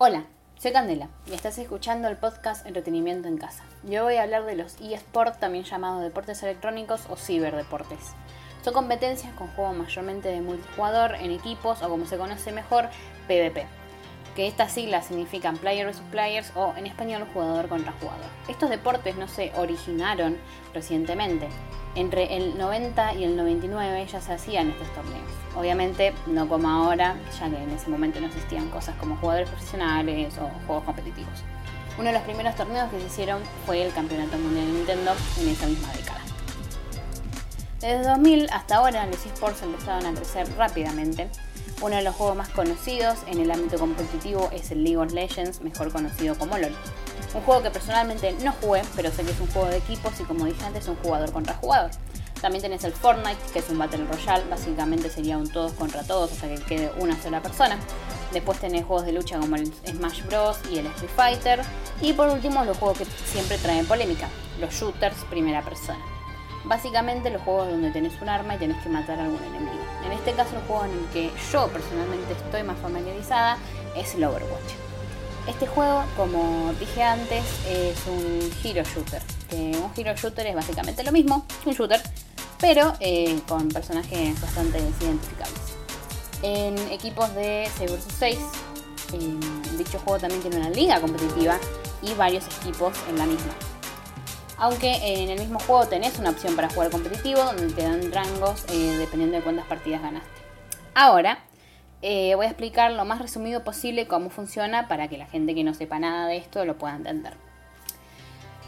Hola, soy Candela y estás escuchando el podcast Entretenimiento en Casa. Yo voy a hablar de los eSports, también llamados deportes electrónicos o ciberdeportes. Son competencias con juegos mayormente de multijugador en equipos o como se conoce mejor, PvP. Que estas siglas significan Player vs Players o en español jugador contra jugador. Estos deportes no se originaron recientemente, entre el 90 y el 99 ya se hacían estos torneos. Obviamente no como ahora, ya que en ese momento no existían cosas como jugadores profesionales o juegos competitivos. Uno de los primeros torneos que se hicieron fue el Campeonato Mundial de Nintendo en esa misma década. Desde 2000 hasta ahora los esports empezaron a crecer rápidamente. Uno de los juegos más conocidos en el ámbito competitivo es el League of Legends, mejor conocido como LOL. Un juego que personalmente no jugué, pero sé que es un juego de equipos y como dije antes, un jugador contra jugador. También tenés el Fortnite, que es un Battle Royale, básicamente sería un todos contra todos hasta que quede una sola persona. Después tenés juegos de lucha como el Smash Bros. y el Street Fighter. Y por último, los juegos que siempre traen polémica, los shooters primera persona. Básicamente los juegos donde tenés un arma y tenés que matar a algún enemigo. En este caso el juego en el que yo personalmente estoy más familiarizada es el Overwatch. Este juego, como dije antes, es un hero shooter. Un hero shooter es básicamente lo mismo, un shooter, pero eh, con personajes bastante identificables. En equipos de 6 vs 6, dicho juego también tiene una liga competitiva y varios equipos en la misma. Aunque en el mismo juego tenés una opción para jugar competitivo, donde te dan rangos eh, dependiendo de cuántas partidas ganaste. Ahora, eh, voy a explicar lo más resumido posible cómo funciona para que la gente que no sepa nada de esto lo pueda entender.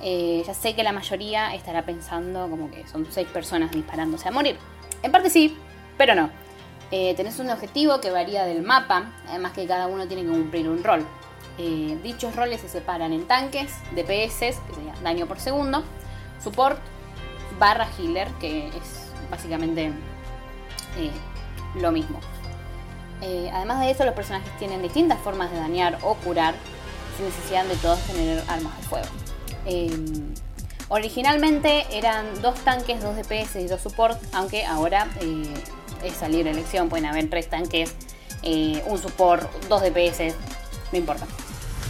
Eh, ya sé que la mayoría estará pensando como que son seis personas disparándose a morir. En parte sí, pero no. Eh, tenés un objetivo que varía del mapa, además que cada uno tiene que cumplir un rol. Dichos roles se separan en tanques, DPS, que sería daño por segundo, support, barra healer, que es básicamente lo mismo. Eh, además de eso, los personajes tienen distintas formas de dañar o curar sin necesidad de todos tener armas de fuego. Originalmente eran dos tanques, dos DPS y dos support, aunque ahora eh, es salir elección, pueden haber tres tanques, eh, un support, dos DPS, no importa.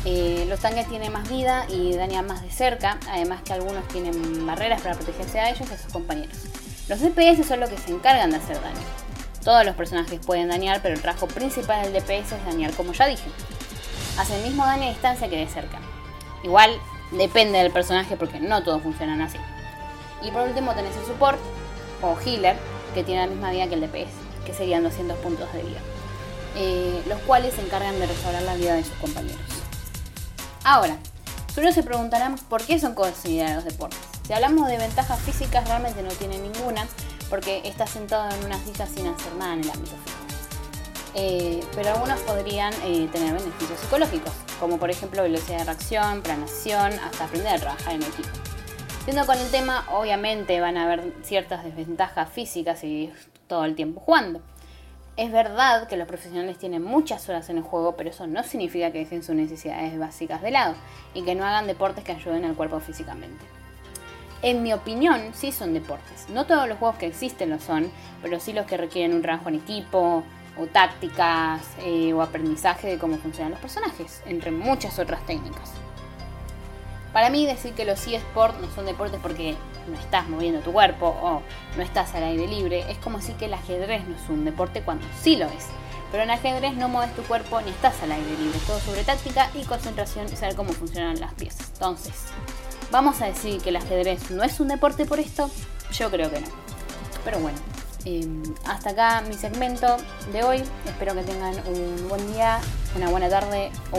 los tanques tienen más vida y dañan más de cerca, además que algunos tienen barreras para protegerse a ellos y a sus compañeros. Los DPS son los que se encargan de hacer daño. Todos los personajes pueden dañar, pero el trabajo principal del DPS es dañar, como ya dije. Hace el mismo daño a distancia que de cerca. Igual depende del personaje porque no todos funcionan así. Y por último tenés el support o healer, que tiene la misma vida que el DPS, que serían 200 puntos de vida. Eh, los cuales se encargan de restaurar la vida de sus compañeros. Ahora, solo se preguntarán por qué son considerados deportes. Si hablamos de ventajas físicas, realmente no tienen ninguna, porque está sentado en una silla sin hacer nada en el ámbito físico. Eh, pero algunos podrían eh, tener beneficios psicológicos, como por ejemplo velocidad de reacción, planación, hasta aprender a trabajar en equipo. Siendo con el tema, obviamente van a haber ciertas desventajas físicas y todo el tiempo jugando. Es verdad que los profesionales tienen muchas horas en el juego, pero eso no significa que dejen sus necesidades básicas de lado y que no hagan deportes que ayuden al cuerpo físicamente en mi opinión, sí son deportes. No todos los juegos que existen lo son, pero sí los que requieren un trabajo en equipo, o tácticas, eh, o aprendizaje de cómo funcionan los personajes, entre muchas otras técnicas. Para mí decir que los eSports no son deportes porque no estás moviendo tu cuerpo o no estás al aire libre, es como decir que el ajedrez no es un deporte cuando sí lo es. Pero en ajedrez no mueves tu cuerpo ni estás al aire libre, todo sobre táctica y concentración y saber cómo funcionan las piezas. Entonces, ¿Vamos a decir que el ajedrez no es un deporte por esto? Yo creo que no. Pero bueno, em, hasta acá mi segmento de hoy. Espero que tengan un buen día, una buena tarde o una